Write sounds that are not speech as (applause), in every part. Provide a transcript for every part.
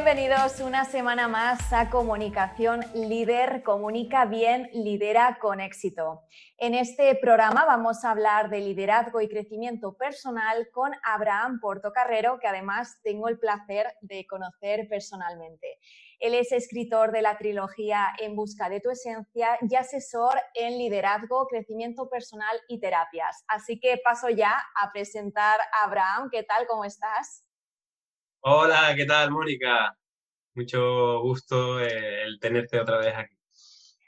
Bienvenidos una semana más a Comunicación Líder, comunica bien, lidera con éxito. En este programa vamos a hablar de liderazgo y crecimiento personal con Abraham Portocarrero, que además tengo el placer de conocer personalmente. Él es escritor de la trilogía En Busca de tu Esencia y asesor en liderazgo, crecimiento personal y terapias. Así que paso ya a presentar a Abraham. ¿Qué tal? ¿Cómo estás? Hola, ¿qué tal, Mónica? Mucho gusto eh, el tenerte otra vez aquí.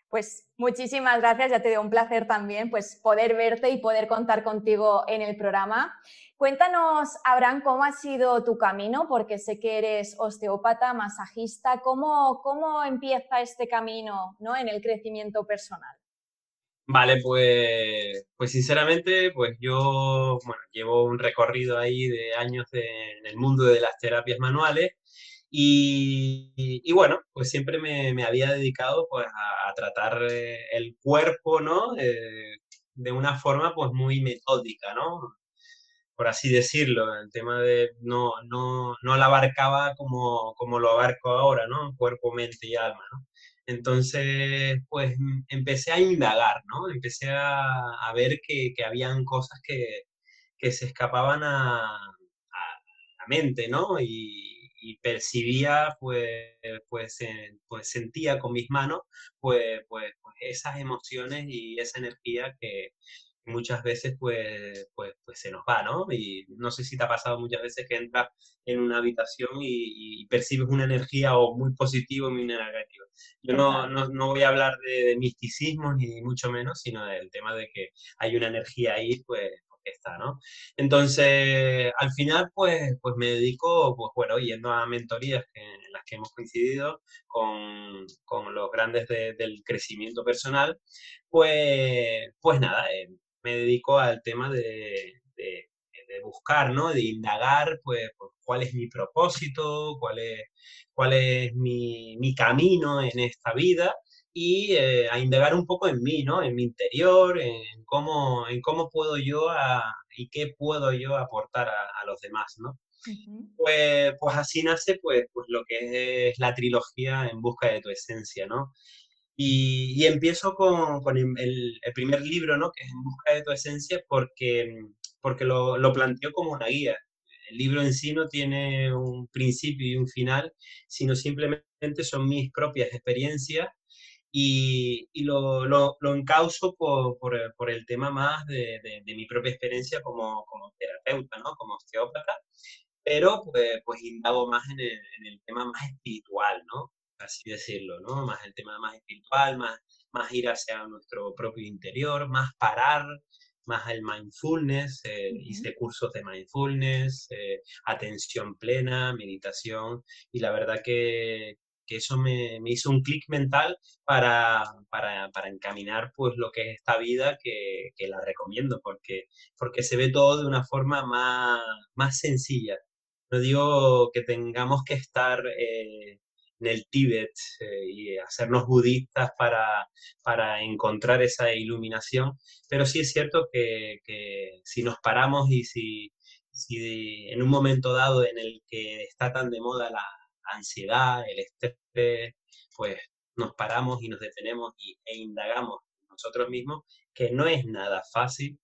Pues muchísimas gracias, ya te dio un placer también pues poder verte y poder contar contigo en el programa. Cuéntanos, Abraham, cómo ha sido tu camino, porque sé que eres osteópata, masajista, ¿cómo, cómo empieza este camino ¿no? en el crecimiento personal? Vale, pues, pues sinceramente, pues yo bueno, llevo un recorrido ahí de años en el mundo de las terapias manuales y, y bueno, pues siempre me, me, había dedicado pues a, tratar eh, el cuerpo, ¿no? Eh, de una forma pues muy metódica, ¿no? Por así decirlo, el tema de no, no, no la abarcaba como, como lo abarco ahora, ¿no? Cuerpo, mente y alma, ¿no? Entonces, pues mm, empecé a indagar, ¿no? Empecé a, ver que, que, habían cosas que, que se escapaban a, a, la mente, ¿no? Y, percibía, pues, pues, pues sentía con mis manos, pues, pues, pues esas emociones y esa energía que, muchas veces pues, pues, pues se nos va, ¿no? Y no sé si te ha pasado muchas veces que entras en una habitación y, percibes una energía o muy positiva o muy negativa. Yo no, no, no voy a hablar de, misticismo ni mucho menos, sino del tema de que hay una energía ahí, pues, está, ¿no? Entonces, al final, pues, pues me dedico, pues bueno, yendo a mentorías en las que hemos coincidido con, con los grandes del crecimiento personal, pues, pues nada, eh, me dedico al tema de, buscar, ¿no? De indagar, pues, pues, cuál es mi propósito, cuál es, cuál es mi, camino en esta vida y eh, a indagar un poco en mí, ¿no? En mi interior, en cómo, en cómo puedo yo y qué puedo yo aportar a, los demás, ¿no? pues, pues así nace pues, pues lo que es la trilogía En busca de tu esencia, ¿no? Y, empiezo con, el, primer libro, ¿no? que es En busca de tu esencia, porque, porque lo, lo planteo como una guía. El libro en sí no tiene un principio y un final, sino simplemente son mis propias experiencias y, y lo, lo, lo, por, por, por, el tema más de, de, mi propia experiencia como, como, terapeuta, ¿no? como osteópata, pero pues, pues indago más en el, en el tema más espiritual, ¿no? Así decirlo, ¿no? Más el tema más espiritual, más, más ir hacia nuestro propio interior, más parar, más el mindfulness, eh, hice cursos de mindfulness, eh, atención plena, meditación, y la verdad que, que eso me, me, hizo un clic mental para, para, para, encaminar pues lo que es esta vida que, que, la recomiendo, porque, porque se ve todo de una forma más, más sencilla. No digo que tengamos que estar... Eh, en el Tíbet eh, y hacernos budistas para, para, encontrar esa iluminación, pero sí es cierto que, que si nos paramos y si, si, en un momento dado en el que está tan de moda la ansiedad, el estrés, pues nos paramos y nos detenemos y, e indagamos nosotros mismos, que no es nada fácil,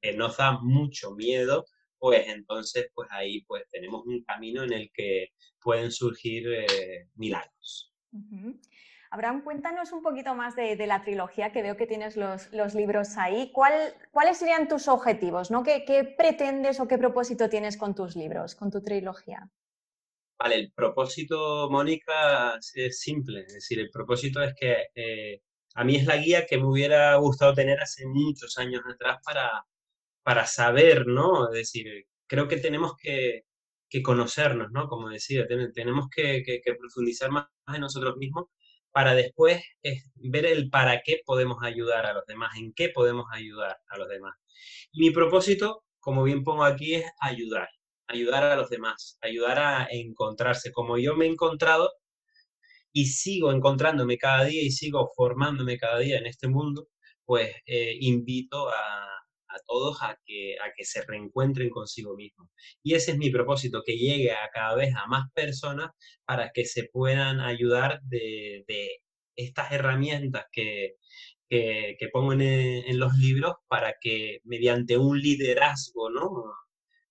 que nos da mucho miedo, pues entonces pues ahí pues tenemos un camino en el que pueden surgir eh, milagros. Abraham, cuéntanos un poquito más de, la trilogía, que veo que tienes los, libros ahí. ¿Cuáles serían tus objetivos? ¿no? ¿Qué, pretendes o qué propósito tienes con tus libros, con tu trilogía? Vale, el propósito, Mónica, es simple. Es decir, el propósito es que eh, a mí es la guía que me hubiera gustado tener hace muchos años atrás para, para saber, ¿no? Es decir, creo que tenemos que, conocernos, ¿no? Como decía, tenemos que, profundizar más en nosotros mismos para después ver el para qué podemos ayudar a los demás, en qué podemos ayudar a los demás. Mi propósito, como bien pongo aquí, es ayudar, ayudar a los demás, ayudar a encontrarse. Como yo me he encontrado y sigo encontrándome cada día y sigo formándome cada día en este mundo, pues eh, invito a, a todos a que, a que se reencuentren consigo mismos. Y ese es mi propósito, que llegue a cada vez a más personas para que se puedan ayudar de, estas herramientas que, que, pongo en, los libros para que mediante un liderazgo ¿no?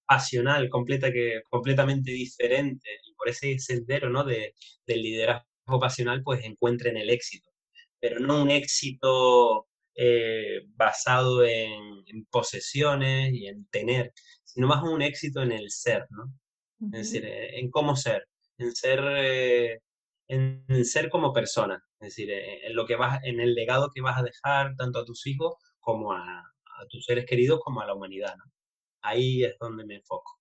pasional completa, que, completamente diferente por ese sendero ¿no? de, del liderazgo pasional pues encuentren el éxito. Pero no un éxito eh, basado en, posesiones y en tener, sino más un éxito en el ser, ¿no? Es decir, eh, en cómo ser, en ser, eh, en, ser como persona, es decir, en lo que vas, en el legado que vas a dejar tanto a tus hijos como a, a tus seres queridos como a la humanidad, ¿no? Ahí es donde me enfoco.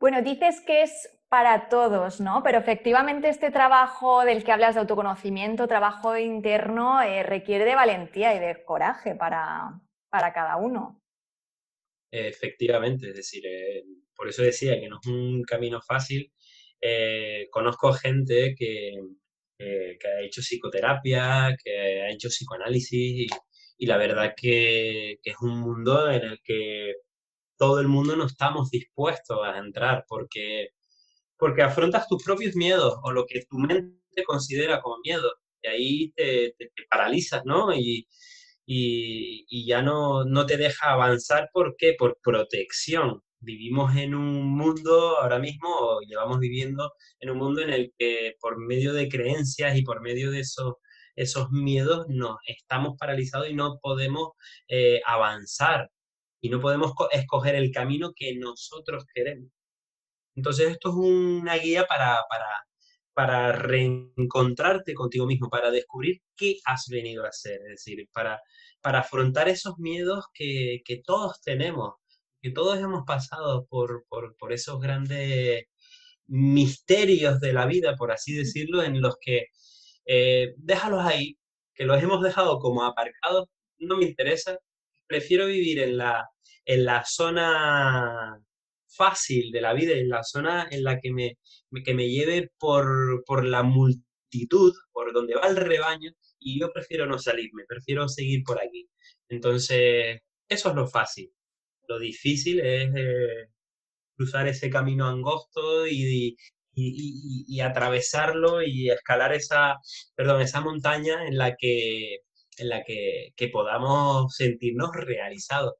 Bueno, dices que es para todos, ¿no? Pero efectivamente este trabajo del que hablas de autoconocimiento, trabajo interno, eh, requiere de valentía y de coraje para, para cada uno. Efectivamente, es decir, eh, por eso decía que no es un camino fácil. Eh, conozco gente que, ha hecho psicoterapia, que ha hecho psicoanálisis y, la verdad que, que, es un mundo en el que todo el mundo no estamos dispuestos a entrar porque porque afrontas tus propios miedos o lo que tu mente considera como miedo. Y ahí te, paralizas, ¿no? Y, y, ya no, no te deja avanzar. ¿Por qué? Por protección. Vivimos en un mundo ahora mismo, o llevamos viviendo en un mundo en el que por medio de creencias y por medio de esos, esos miedos nos estamos paralizados y no podemos eh, avanzar y no podemos escoger el camino que nosotros queremos. Entonces esto es una guía para, para, reencontrarte contigo mismo, para descubrir qué has venido a hacer, es decir, para, para afrontar esos miedos que, todos tenemos, que todos hemos pasado por, esos grandes misterios de la vida, por así decirlo, en los que eh, déjalos ahí, que los hemos dejado como aparcados, no me interesa, prefiero vivir en la, en la zona fácil de la vida, en la zona en la que me, que me lleve por, por la multitud, por donde va el rebaño, y yo prefiero no salirme, prefiero seguir por aquí. Entonces, eso es lo fácil. Lo difícil es eh, cruzar ese camino angosto y, y, y, atravesarlo y escalar esa, perdón, esa montaña en la que, en la que, que podamos sentirnos realizados.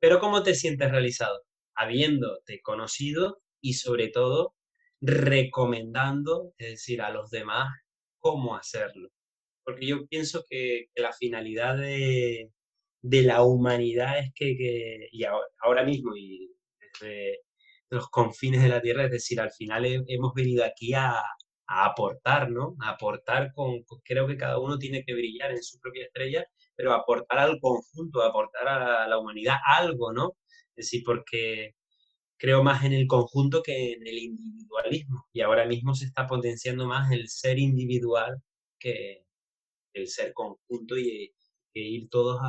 Pero ¿cómo te sientes realizado? habiéndote conocido y sobre todo recomendando, es decir, a los demás cómo hacerlo. Porque yo pienso que, la finalidad de, la humanidad es que, y ahora, mismo y desde los confines de la Tierra, es decir, al final hemos venido aquí a, aportar, ¿no? A aportar con, creo que cada uno tiene que brillar en su propia estrella, pero aportar al conjunto, aportar a la humanidad algo, ¿no? Es decir, porque creo más en el conjunto que en el individualismo. Y ahora mismo se está potenciando más el ser individual que el ser conjunto y que ir todos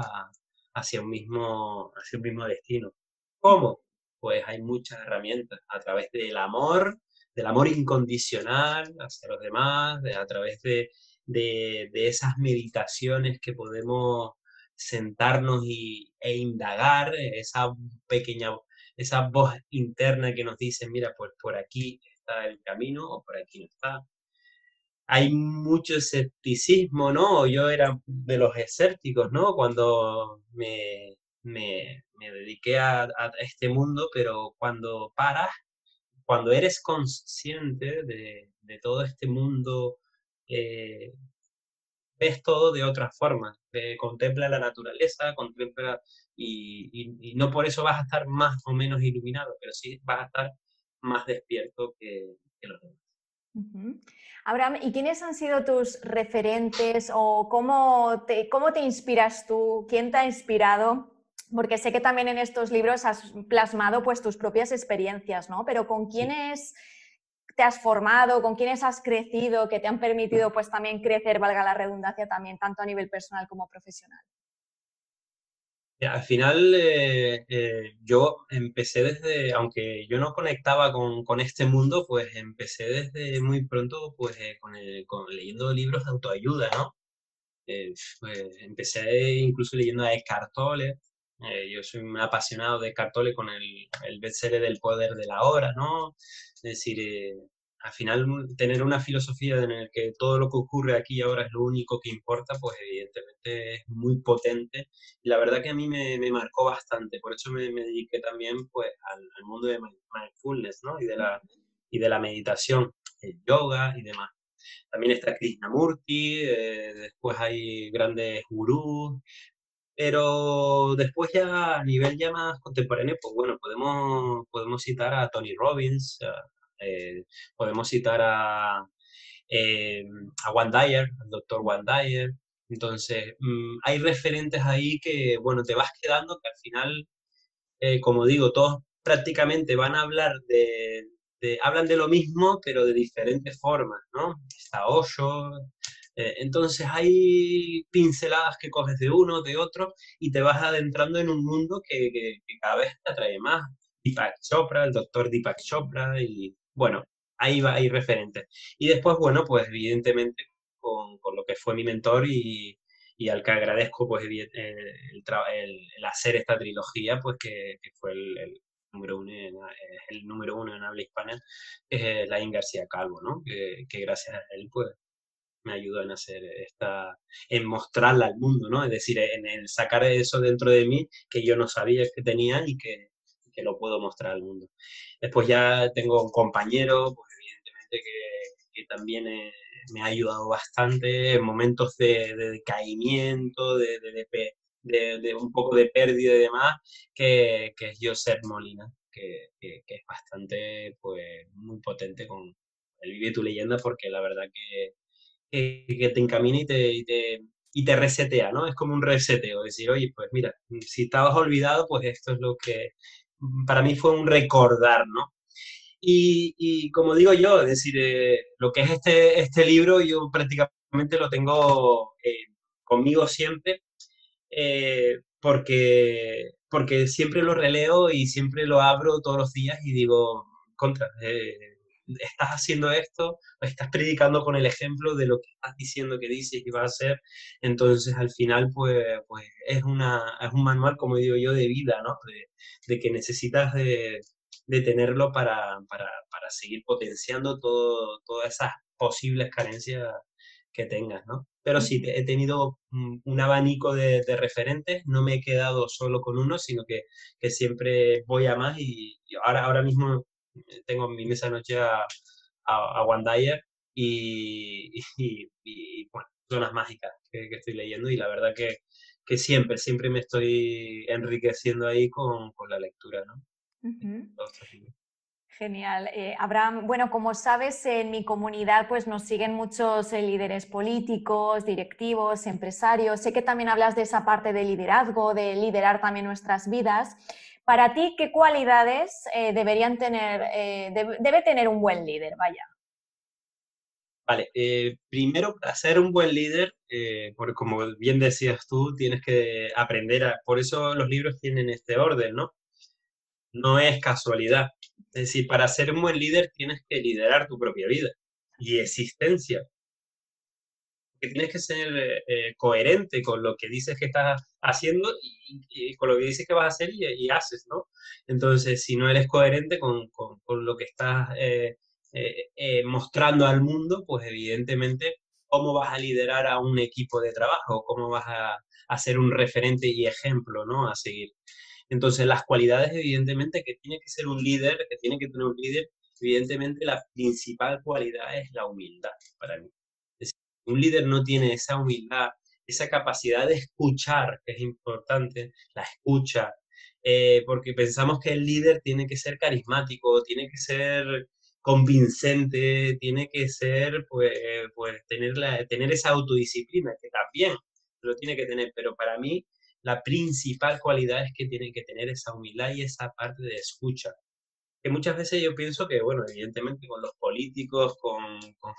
hacia, un mismo, hacia un mismo destino. ¿Cómo? Pues hay muchas herramientas a través del amor, del amor incondicional hacia los demás, a través de, de, esas meditaciones que podemos sentarnos y, e indagar, esa pequeña, esa voz interna que nos dice, mira, pues por aquí está el camino o por aquí no está. Hay mucho escepticismo, ¿no? Yo era de los escépticos, ¿no? Cuando me, me, me dediqué a, a, este mundo, pero cuando paras, cuando eres consciente de, todo este mundo eh, ves todo de otra forma, contempla la naturaleza, contempla y, no por eso vas a estar más o menos iluminado, pero sí vas a estar más despierto que, los demás. Abraham, ¿y quiénes han sido tus referentes o cómo te inspiras tú? ¿Quién te ha inspirado? Porque sé que también en estos libros has plasmado pues tus propias experiencias, ¿no? Pero ¿con quiénes te has formado, con quiénes has crecido, que te han permitido pues también crecer, valga la redundancia, también tanto a nivel personal como profesional? Al final eh, eh, yo empecé desde, aunque yo no conectaba con, este mundo, pues empecé desde muy pronto pues eh, con, leyendo libros de autoayuda, ¿no? pues empecé incluso leyendo a Tolle, yo soy un apasionado de Eckhart Tolle con el, el bestseller del poder de la hora, ¿no? Es decir, al final tener una filosofía en la que todo lo que ocurre aquí y ahora es lo único que importa, pues evidentemente es muy potente. Y la verdad que a mí me, me marcó bastante, por eso me, me dediqué también pues al, mundo de mindfulness, ¿no? Y de la, y de la meditación, el yoga y demás. También está Krishnamurti, eh, después hay grandes gurús, pero después ya a nivel ya más contemporáneo, pues bueno, podemos, podemos citar a Tony Robbins, eh, podemos citar a, eh, a One Dyer, al doctor One Dyer. Entonces, mm, hay referentes ahí que, bueno, te vas quedando que al final, eh, como digo, todos prácticamente van a hablar de, hablan de lo mismo, pero de diferentes formas, ¿no? Está Osho. Entonces hay pinceladas que coges de uno, de otro, y te vas adentrando en un mundo que, que cada vez te atrae más. Deepak Chopra, el doctor Deepak Chopra, y bueno, ahí va, hay referentes. Y después, bueno, pues evidentemente con, lo que fue mi mentor y, al que agradezco pues el, el, hacer esta trilogía, pues que, fue el, número uno en, el número uno en habla hispana, es Laín García Calvo, ¿no? Que, gracias a él, pues me ayudó en hacer esta, en mostrarla al mundo, ¿no? Es decir, en, en sacar eso dentro de mí que yo no sabía que tenía y que, que lo puedo mostrar al mundo. Después ya tengo un compañero, pues evidentemente que, también eh, me ha ayudado bastante en momentos de, decaimiento, de, de, un poco de pérdida y demás, que, que es Josep Molina, que, que, es bastante, pues, muy potente con el Vive tu leyenda, porque la verdad que, que, te encamina y te, y te, y te resetea, ¿no? Es como un reseteo, decir, oye, pues mira, si estabas olvidado, pues esto es lo que, para mí fue un recordar, ¿no? Y, como digo yo, es decir, eh, lo que es este, este libro yo prácticamente lo tengo eh, conmigo siempre, eh, porque, porque siempre lo releo y siempre lo abro todos los días y digo, contra, estás haciendo esto, estás predicando con el ejemplo de lo que estás diciendo que dices y vas a hacer, entonces al final pues, pues es, una, es un manual, como digo yo, de vida, ¿no? De, que necesitas de, tenerlo para, para, para, seguir potenciando todo, todas esas posibles carencias que tengas, ¿no? Pero sí, he tenido un abanico de, referentes, no me he quedado solo con uno, sino que, que siempre voy a más y, ahora, ahora mismo tengo en mi mesa noche a, a, (laughs) y, y, bueno, zonas mágicas que, estoy leyendo y la verdad que, que, siempre, siempre me estoy enriqueciendo ahí con, con la lectura, ¿no? Genial. Eh, Abraham, bueno, como sabes, en mi comunidad pues nos siguen muchos eh, líderes políticos, directivos, empresarios. Sé que también hablas de esa parte de liderazgo, de liderar también nuestras vidas. Para ti, ¿qué cualidades eh, deberían tener, eh, debe tener un buen líder? Vaya. Vale, eh, primero, para ser un buen líder, porque como bien decías tú, tienes que aprender a... Por eso los libros tienen este orden, ¿no? No es casualidad. Es decir, para ser un buen líder tienes que liderar tu propia vida y existencia que tienes que ser eh, eh, coherente con lo que dices que estás haciendo y, con lo que dices que vas a hacer y, haces, ¿no? Entonces, si no eres coherente con, con, lo que estás eh, mostrando al mundo, pues evidentemente, ¿cómo vas a liderar a un equipo de trabajo? ¿Cómo vas a, a ser un referente y ejemplo, ¿no? A seguir. Entonces, las cualidades, evidentemente, que tiene que ser un líder, que tiene que tener un líder, evidentemente la principal cualidad es la humildad para mí un líder no tiene esa humildad, esa capacidad de escuchar, que es importante, la escucha, eh, porque pensamos que el líder tiene que ser carismático, tiene que ser convincente, tiene que ser, pues, pues tener, la, tener esa autodisciplina, que también lo tiene que tener, pero para mí la principal cualidad es que tiene que tener esa humildad y esa parte de escucha. Que muchas veces yo pienso que, bueno, evidentemente con los políticos, con, con,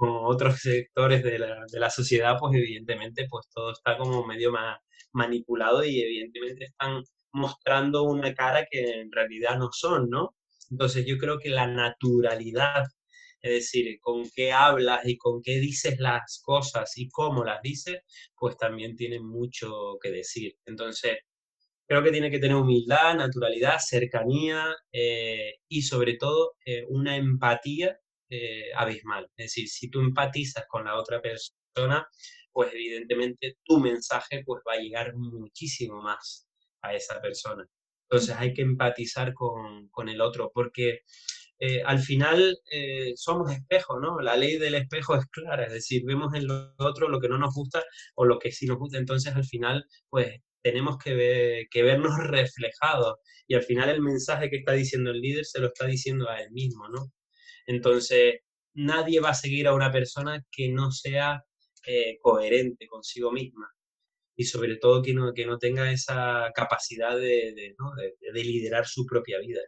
otros sectores de la, de la, sociedad, pues evidentemente pues todo está como medio más manipulado y evidentemente están mostrando una cara que en realidad no son, ¿no? Entonces yo creo que la naturalidad, es decir, con qué hablas y con qué dices las cosas y cómo las dices, pues también tiene mucho que decir. Entonces, creo que tiene que tener humildad, naturalidad, cercanía eh, y sobre todo eh, una empatía eh, abismal. Es decir, si tú empatizas con la otra persona, pues evidentemente tu mensaje pues va a llegar muchísimo más a esa persona. Entonces hay que empatizar con, con el otro, porque eh, al final eh, somos espejos, ¿no? La ley del espejo es clara, es decir, vemos en lo otro lo que no nos gusta o lo que sí nos gusta, entonces al final, pues tenemos que, que vernos (laughs) reflejados y al final el mensaje que está diciendo el líder se lo está diciendo a él mismo, ¿no? Entonces, nadie va a seguir a una persona que no sea eh, coherente consigo misma y sobre todo que no, que no tenga esa capacidad de, de, liderar su propia vida.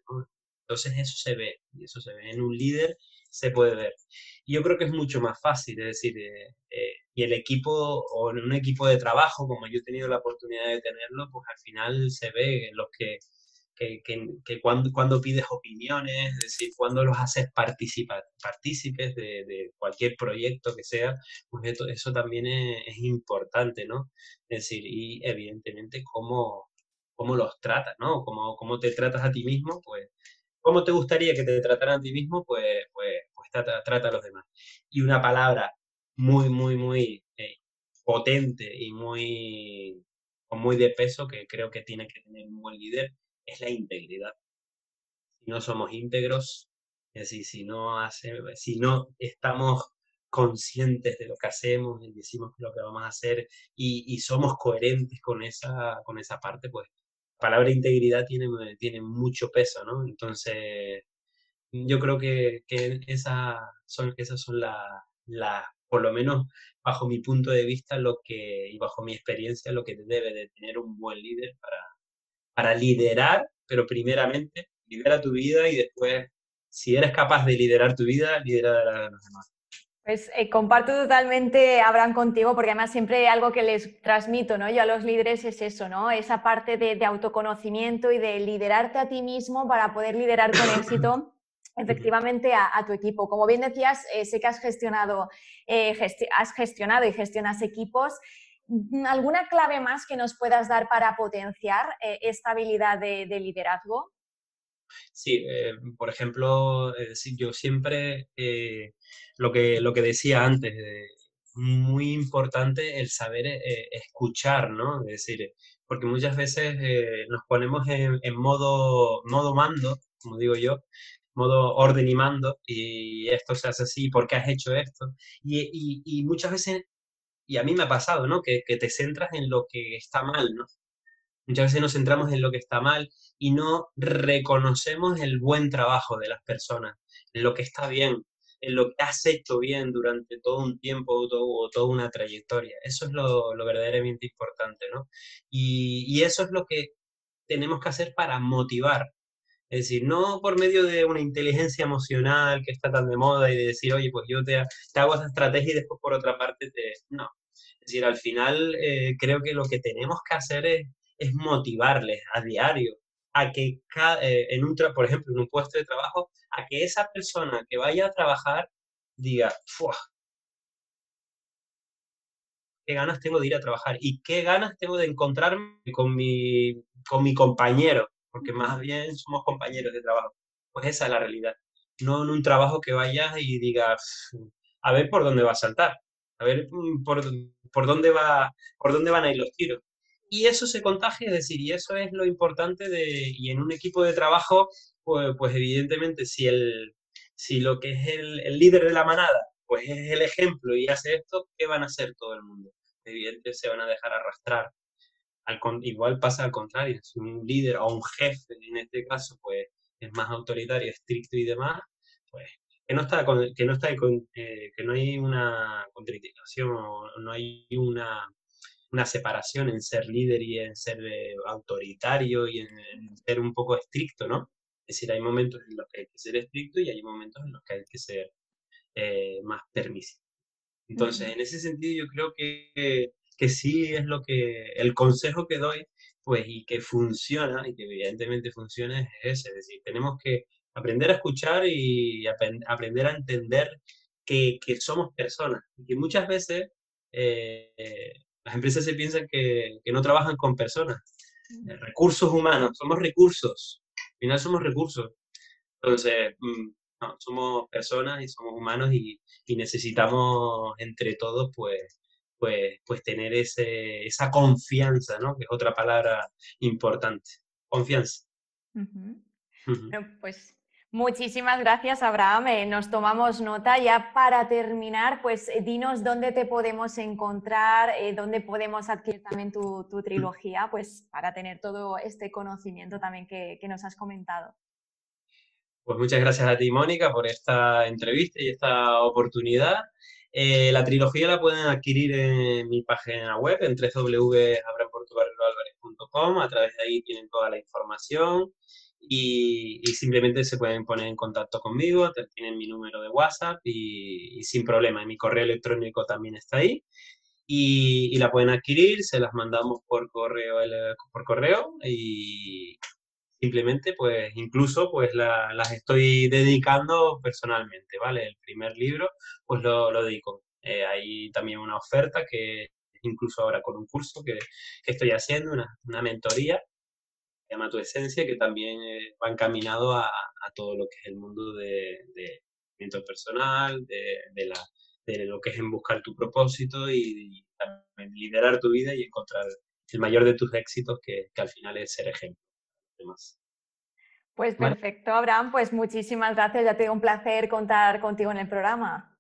Entonces eso se ve, y eso se ve en un líder, se puede ver. Y yo creo que es mucho más fácil, es decir, eh, eh, y el equipo o en un equipo de trabajo, como yo he tenido la oportunidad de tenerlo, pues al final se ve en los que que, cuando, cuando, pides opiniones, es decir, cuando los haces partícipes de, cualquier proyecto que sea, pues eso, también es, importante, ¿no? Es decir, y evidentemente cómo, cómo los tratas, ¿no? Cómo, cómo te tratas a ti mismo, pues, cómo te gustaría que te trataran a ti mismo, pues, pues, pues trata, trata, a los demás. Y una palabra muy, muy, muy eh, potente y muy, muy de peso que creo que tiene que tener un buen líder es la integridad. Si no somos íntegros, es decir, si no, hace, si no estamos conscientes de lo que hacemos y decimos lo que vamos a hacer y, somos coherentes con esa, con esa parte, pues la palabra integridad tiene, tiene mucho peso, ¿no? Entonces, yo creo que, que esa son, esas son las, la, por lo menos bajo mi punto de vista, lo que, y bajo mi experiencia, lo que debe de tener un buen líder para, para liderar, pero primeramente lidera tu vida y después, si eres capaz de liderar tu vida, liderar a los demás. Pues eh, comparto totalmente, Abraham, contigo, porque además siempre algo que les transmito ¿no? yo a los líderes es eso, ¿no? esa parte de, autoconocimiento y de liderarte a ti mismo para poder liderar con (coughs) éxito efectivamente a, tu equipo. Como bien decías, eh, sé que has gestionado, eh, has gestionado y gestionas equipos ¿Alguna clave más que nos puedas dar para potenciar eh, esta habilidad de, liderazgo? Sí, eh, por ejemplo, yo siempre eh, lo, que, lo que decía antes, muy importante el saber escuchar, ¿no? Es decir, porque muchas veces nos ponemos en, modo, modo mando, como digo yo, modo orden y mando, y esto se hace así, ¿por qué has hecho esto? Y, y muchas veces y a mí me ha pasado, ¿no? Que, te centras en lo que está mal, ¿no? Muchas veces nos centramos en lo que está mal y no reconocemos el buen trabajo de las personas, en lo que está bien, en lo que has hecho bien durante todo un tiempo o, toda una trayectoria. Eso es lo, verdaderamente importante, ¿no? Y, y, eso es lo que tenemos que hacer para motivar es decir, no por medio de una inteligencia emocional que está tan de moda y de decir, oye, pues yo te, hago esa estrategia y después por otra parte te... No. Es decir, al final eh, creo que lo que tenemos que hacer es, es motivarles a diario a que, eh, en un por ejemplo, en un puesto de trabajo, a que esa persona que vaya a trabajar diga, ¡Fua! ¿Qué ganas tengo de ir a trabajar? ¿Y qué ganas tengo de encontrarme con mi, con mi compañero? Porque más bien somos compañeros de trabajo. Pues esa es la realidad. No en un trabajo que vayas y digas, a ver por dónde va a saltar, a ver mm, por, por, dónde, va, por dónde van a ir los tiros. Y eso se contagia, es decir, y eso es lo importante de, y en un equipo de trabajo, pues, pues evidentemente si, el, si lo que es el, el líder de la manada pues es el ejemplo y hace esto, ¿qué van a hacer todo el mundo? Evidentemente se van a dejar arrastrar. Al, igual pasa al contrario, si un líder o un jefe, en este caso, pues es más autoritario, estricto y demás, pues que no está, que no está, eh, que no hay una contradicción o no hay una, una separación en ser líder y en ser eh, autoritario y en, ser un poco estricto, ¿no? Es decir, hay momentos en los que hay que ser estricto y hay momentos en los que hay que ser eh, más permisivo. Entonces, en ese sentido, yo creo que, que sí es lo que, el consejo que doy, pues, y que funciona, y que evidentemente funciona, es ese. Es decir, tenemos que aprender a escuchar y aprender a entender que, que, somos personas. Y que muchas veces eh, las empresas se piensan que, que, no trabajan con personas. Eh, recursos humanos, somos recursos. Al final somos recursos. Entonces, mm, somos personas y somos humanos y, necesitamos entre todos, pues, pues, pues tener ese, esa confianza, ¿no? Que es otra palabra importante. Confianza. pues Muchísimas gracias, Abraham. Eh, nos tomamos nota. Ya para terminar, pues eh, dinos dónde te podemos encontrar, eh, dónde podemos adquirir también tu, trilogía, pues para tener todo este conocimiento también que, nos has comentado. Pues muchas gracias a ti, Mónica, por esta entrevista y esta oportunidad. La trilogía la pueden adquirir en mi página web, en www.abrahamportugalloalvarez.com. A través de ahí tienen toda la información y, simplemente se pueden poner en contacto conmigo, tienen mi número de WhatsApp y, sin problema, mi correo electrónico también está ahí y, la pueden adquirir, se las mandamos por correo, por correo y simplemente pues incluso pues las estoy dedicando personalmente, ¿vale? El primer libro pues lo, lo dedico. Eh, hay también una oferta que incluso ahora con un curso que, que estoy haciendo, una, una mentoría llama Tu Esencia, que también eh, va encaminado a, todo lo que es el mundo de, de personal, de, la, de lo que es en buscar tu propósito y, también liderar tu vida y encontrar el mayor de tus éxitos, que, al final es ser ejemplo. Pues perfecto, Abraham, pues muchísimas gracias, ya tengo un placer contar contigo en el programa.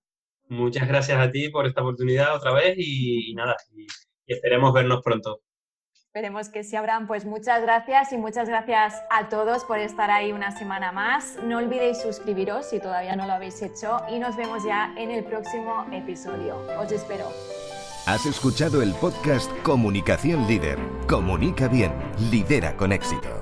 Muchas gracias a ti por esta oportunidad otra vez y, nada, y esperemos vernos pronto. Esperemos que sí, Abraham. Pues muchas gracias y muchas gracias a todos por estar ahí una semana más. No olvidéis suscribiros si todavía no lo habéis hecho y nos vemos ya en el próximo episodio. Os espero. Has escuchado el podcast Comunicación Líder. Comunica bien, lidera con éxito.